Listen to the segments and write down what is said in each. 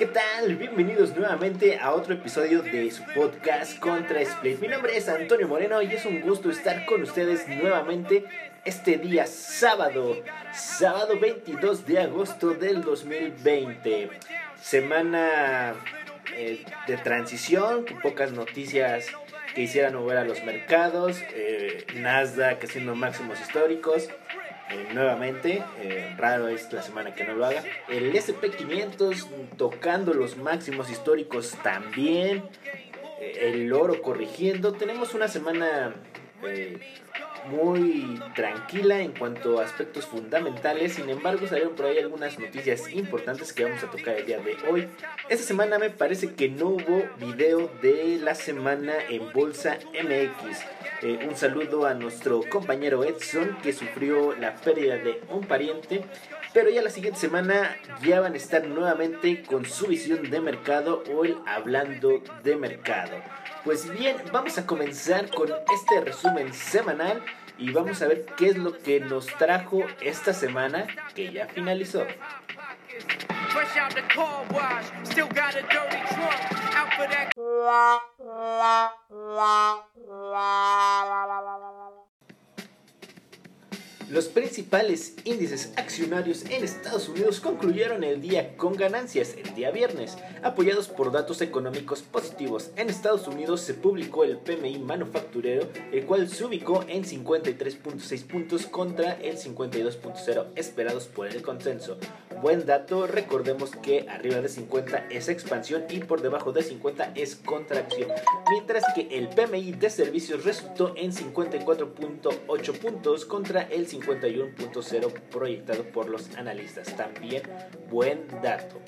¿Qué tal? Bienvenidos nuevamente a otro episodio de su podcast Contra Split. Mi nombre es Antonio Moreno y es un gusto estar con ustedes nuevamente este día sábado, sábado 22 de agosto del 2020. Semana eh, de transición, con pocas noticias que hicieran mover a los mercados, eh, Nasdaq haciendo máximos históricos. Eh, nuevamente, eh, raro es la semana que no lo haga. El SP500 tocando los máximos históricos también. el oro corrigiendo. Tenemos una semana muy tranquila en cuanto a aspectos fundamentales. Sin embargo, salieron por ahí algunas noticias importantes que vamos a tocar el día de hoy. Esta semana me parece que no hubo video de la semana en Bolsa MX. Eh, un saludo a nuestro compañero Edson que sufrió la pérdida de un pariente. Pero ya la siguiente semana ya van a estar nuevamente con su visión de mercado o el hablando de mercado. Pues bien, vamos a comenzar con este resumen semanal y vamos a ver qué es lo que nos trajo esta semana que ya finalizó. Los principales índices accionarios en Estados Unidos concluyeron el día con ganancias el día viernes, apoyados por datos económicos positivos. En Estados Unidos se publicó el PMI manufacturero, el cual se ubicó en 53.6 puntos contra el 52.0 esperados por el consenso. Buen dato, recordemos que arriba de 50 es expansión y por debajo de 50 es contracción, mientras que el PMI de servicios resultó en 54.8 puntos contra el 50 51.0 proyectado por los analistas. También buen dato.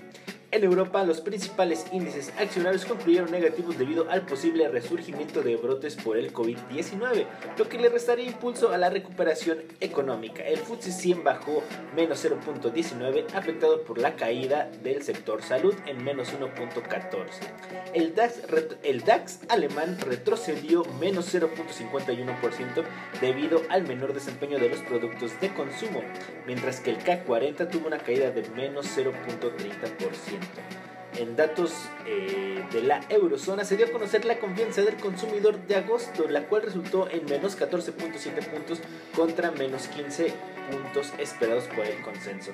En Europa, los principales índices accionarios concluyeron negativos debido al posible resurgimiento de brotes por el COVID-19, lo que le restaría impulso a la recuperación económica. El FTSE 100 bajó menos 0.19, afectado por la caída del sector salud en menos 1.14. El DAX, alemán retrocedió menos 0.51% debido al menor desempeño de los productos de consumo, mientras que el CAC 40 tuvo una caída de menos 0.30%. En datos eh, de la eurozona se dio a conocer la confianza del consumidor de agosto, la cual resultó en menos 14.7 puntos contra menos 15 puntos esperados por el consenso.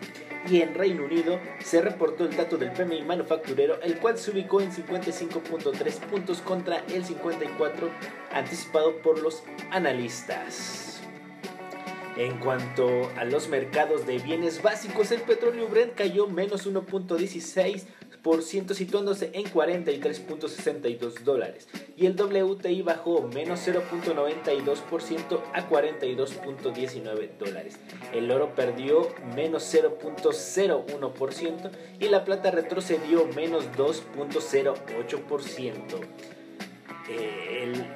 Y en Reino Unido se reportó el dato del PMI manufacturero, el cual se ubicó en 55.3 puntos contra el 54 anticipado por los analistas. En cuanto a los mercados de bienes básicos, el petróleo Brent cayó menos 1.16% situándose en 43.62 dólares y el WTI bajó menos 0.92% a 42.19 dólares. El oro perdió menos 0.01% y la plata retrocedió menos 2.08%. Eh,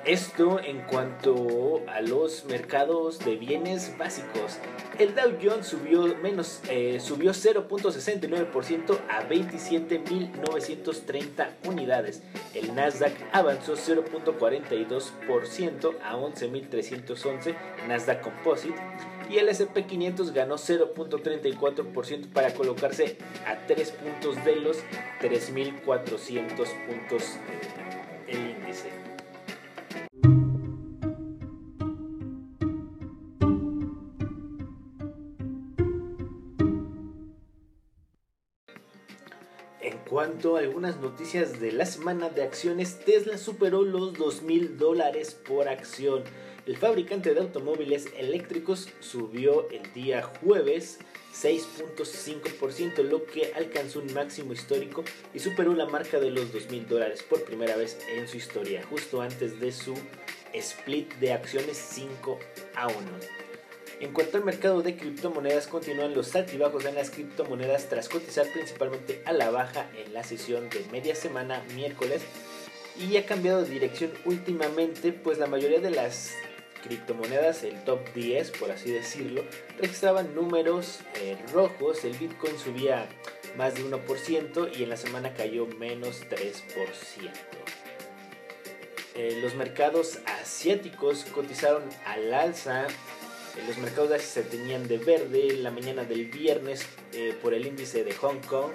esto en cuanto a los mercados de bienes básicos. El Dow Jones subió, menos, eh, subió 0.69% a 27.930 unidades. El Nasdaq avanzó 0.42% a 11.311 Nasdaq Composite. Y el SP500 ganó 0.34% para colocarse a 3 puntos de los 3.400 puntos eh, el índice. A algunas noticias de la semana de acciones, Tesla superó los 2.000 dólares por acción. El fabricante de automóviles eléctricos subió el día jueves 6.5%, lo que alcanzó un máximo histórico y superó la marca de los 2.000 dólares por primera vez en su historia, justo antes de su split de acciones 5 a 1. En cuanto al mercado de criptomonedas, continúan los altibajos en las criptomonedas tras cotizar principalmente a la baja en la sesión de media semana miércoles y ha cambiado de dirección últimamente, pues la mayoría de las criptomonedas, el top 10 por así decirlo, registraban números eh, rojos, el Bitcoin subía más de 1% y en la semana cayó menos 3%. Eh, los mercados asiáticos cotizaron al alza los mercados de Asia se tenían de verde la mañana del viernes eh, por el índice de Hong Kong.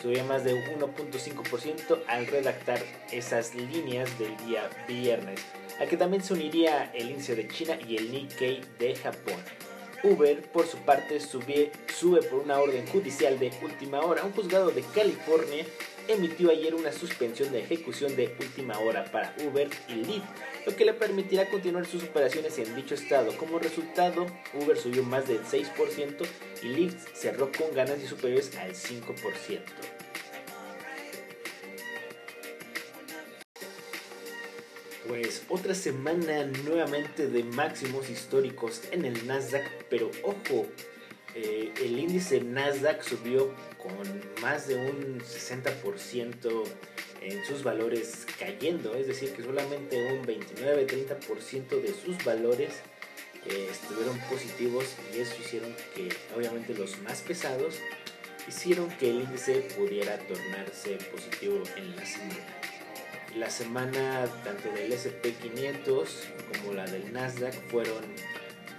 subió más de 1.5% al redactar esas líneas del día viernes, a que también se uniría el índice de China y el Nikkei de Japón. Uber, por su parte, sube, sube por una orden judicial de última hora. Un juzgado de California emitió ayer una suspensión de ejecución de última hora para Uber y Lyft, lo que le permitirá continuar sus operaciones en dicho estado. Como resultado, Uber subió más del 6% y Lyft cerró con ganancias superiores al 5%. Pues otra semana nuevamente de máximos históricos en el Nasdaq, pero ojo, eh, el índice Nasdaq subió con más de un 60% en sus valores cayendo, es decir, que solamente un 29-30% de sus valores eh, estuvieron positivos y eso hicieron que obviamente los más pesados hicieron que el índice pudiera tornarse positivo en la semana. La semana tanto del SP500 como la del Nasdaq fueron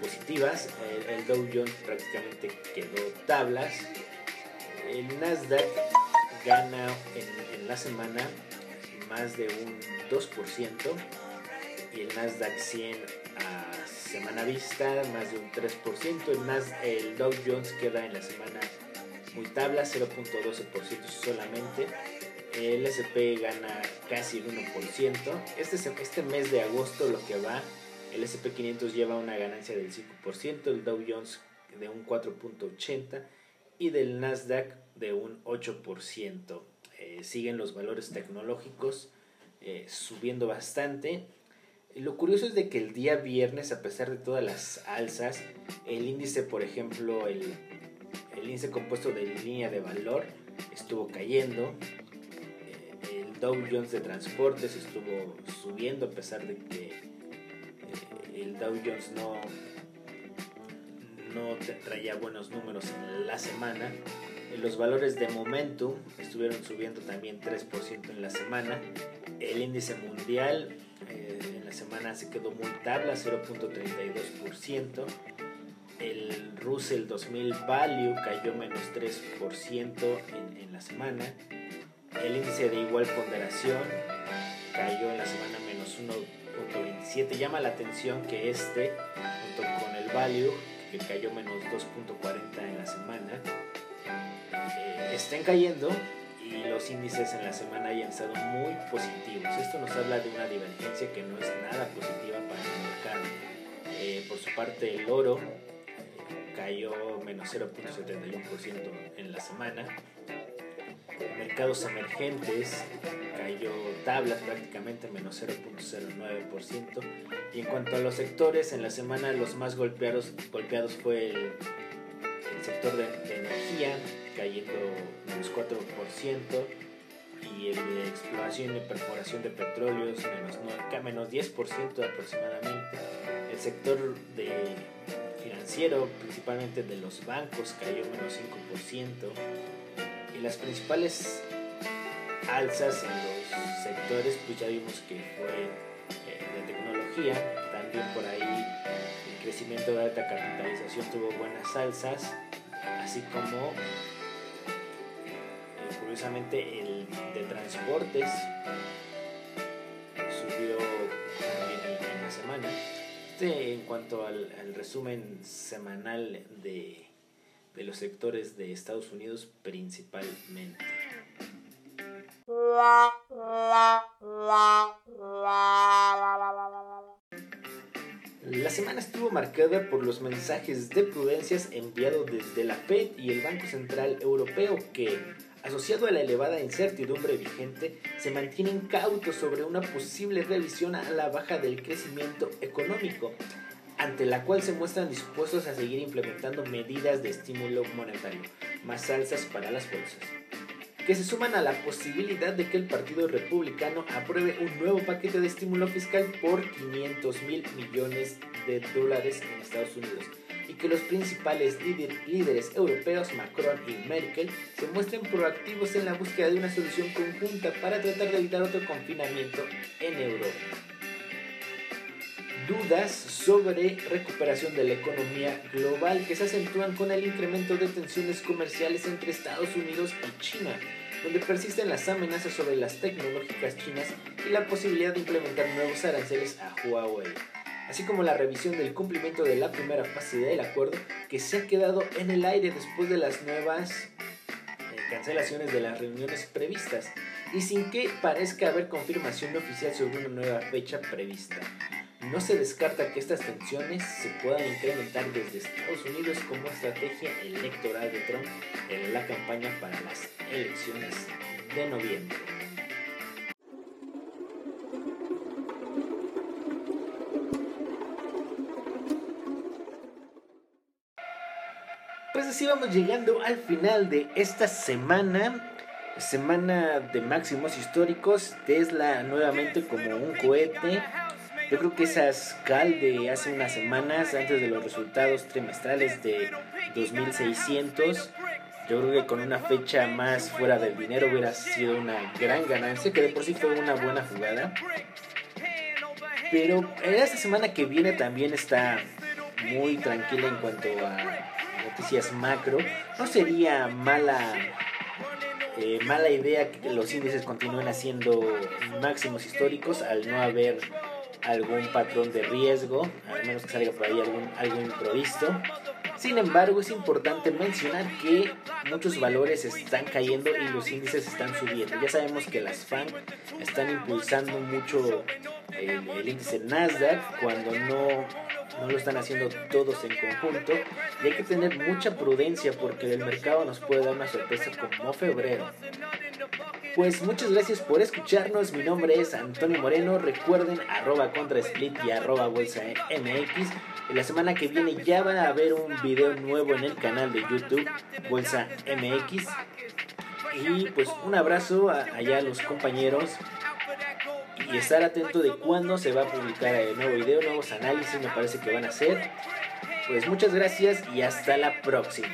positivas. El, Dow Jones prácticamente quedó tablas. El Nasdaq gana en, la semana más de un 2% y el Nasdaq 100 a semana vista más de un 3%. El, el Dow Jones queda en la semana muy tabla, 0.12% solamente el SP gana casi el 1%. Este, este mes de agosto lo que va, el SP500 lleva una ganancia del 5%, el Dow Jones de un 4.80% y del Nasdaq de un 8%. Eh, siguen los valores tecnológicos eh, subiendo bastante. Lo curioso es de que el día viernes, a pesar de todas las alzas, el índice, por ejemplo, el, el índice compuesto de línea de valor estuvo cayendo, Dow Jones de transportes estuvo subiendo a pesar de que eh, el Dow Jones no, no traía buenos números en la semana. Los valores de momentum estuvieron subiendo también 3% en la semana. El índice mundial eh, en la semana se quedó muy tabla, 0.32%. El Russell 2000 Value cayó menos 3% en, en la semana. El índice de igual ponderación cayó en la semana menos 1.27. Llama la atención que este, junto con el value, que cayó menos 2.40 en la semana, eh, estén cayendo y los índices en la semana hayan estado muy positivos. Esto nos habla de una divergencia que no es nada positiva para el mercado. Eh, por su parte, el oro eh, cayó menos 0.71% en la semana mercados emergentes tablas prácticamente menos 0.09%. Y en cuanto a los sectores, en la semana los más golpeados, golpeados fue el, sector de, energía, cayendo menos 4%, y el de exploración y perforación de petróleos menos, menos 10% aproximadamente. El sector financiero, principalmente de los bancos, cayó menos 5% y las principales alzas en los sectores, pues ya vimos que fue eh, de tecnología, también por ahí el crecimiento de alta capitalización tuvo buenas alzas, así como eh, curiosamente el de transportes subió también en, la semana. Este en cuanto al resumen semanal de de los sectores de Estados Unidos principalmente. La semana estuvo marcada por los mensajes de prudencias enviados desde la Fed y el Banco Central Europeo que, asociado a la elevada incertidumbre vigente, se mantienen cautos sobre una posible revisión a la baja del crecimiento económico ante la cual se muestran dispuestos a seguir implementando medidas de estímulo monetario, más alzas para las bolsas, que se suman a la posibilidad de que el Partido Republicano apruebe un nuevo paquete de estímulo fiscal por 500 mil millones de dólares en Estados Unidos. Y que los principales líderes europeos, Macron y Merkel, se muestren proactivos en la búsqueda de una solución conjunta para tratar de evitar otro confinamiento en Europa dudas sobre recuperación de la economía global que se acentúan con el incremento de tensiones comerciales entre Estados Unidos y China. donde persisten las amenazas sobre las tecnológicas chinas y la posibilidad de implementar nuevos aranceles a Huawei, así como la revisión del cumplimiento de la primera fase del acuerdo que se ha quedado en el aire después de las nuevas eh, cancelaciones de las reuniones previstas y sin que parezca haber confirmación oficial sobre una nueva fecha prevista. No se descarta que estas tensiones se puedan incrementar desde Estados Unidos como estrategia electoral de Trump en la campaña para las elecciones de noviembre. Pues así vamos llegando al final de esta semana semana de máximos históricos, Tesla nuevamente como un cohete. Yo creo que esas cal de hace unas semanas, antes de los resultados trimestrales de 2600, yo creo que con una fecha más fuera del dinero hubiera sido una gran ganancia, que de por sí fue una buena jugada. Pero esta semana que viene también está muy tranquila en cuanto a noticias macro. No sería mala eh, mala idea que los índices continúen haciendo máximos históricos al no haber algún patrón de riesgo, al menos que salga por ahí algún, algo improvisto. Sin embargo, es importante mencionar que muchos valores están cayendo y los índices están subiendo. Ya sabemos que las FAN están impulsando mucho el, el índice Nasdaq cuando no no lo están haciendo todos en conjunto y hay que tener mucha prudencia porque el mercado nos puede dar una sorpresa como febrero. Pues muchas gracias por escucharnos, mi nombre es Antonio Moreno, recuerden arroba contra split y arroba bolsa MX. La semana que viene ya va a haber un video nuevo en el canal de YouTube Bolsa MX. Y pues un abrazo a, allá a los compañeros y estar atento de cuándo se va a publicar el nuevo video, nuevos análisis me parece que van a ser. Pues muchas gracias y hasta la próxima.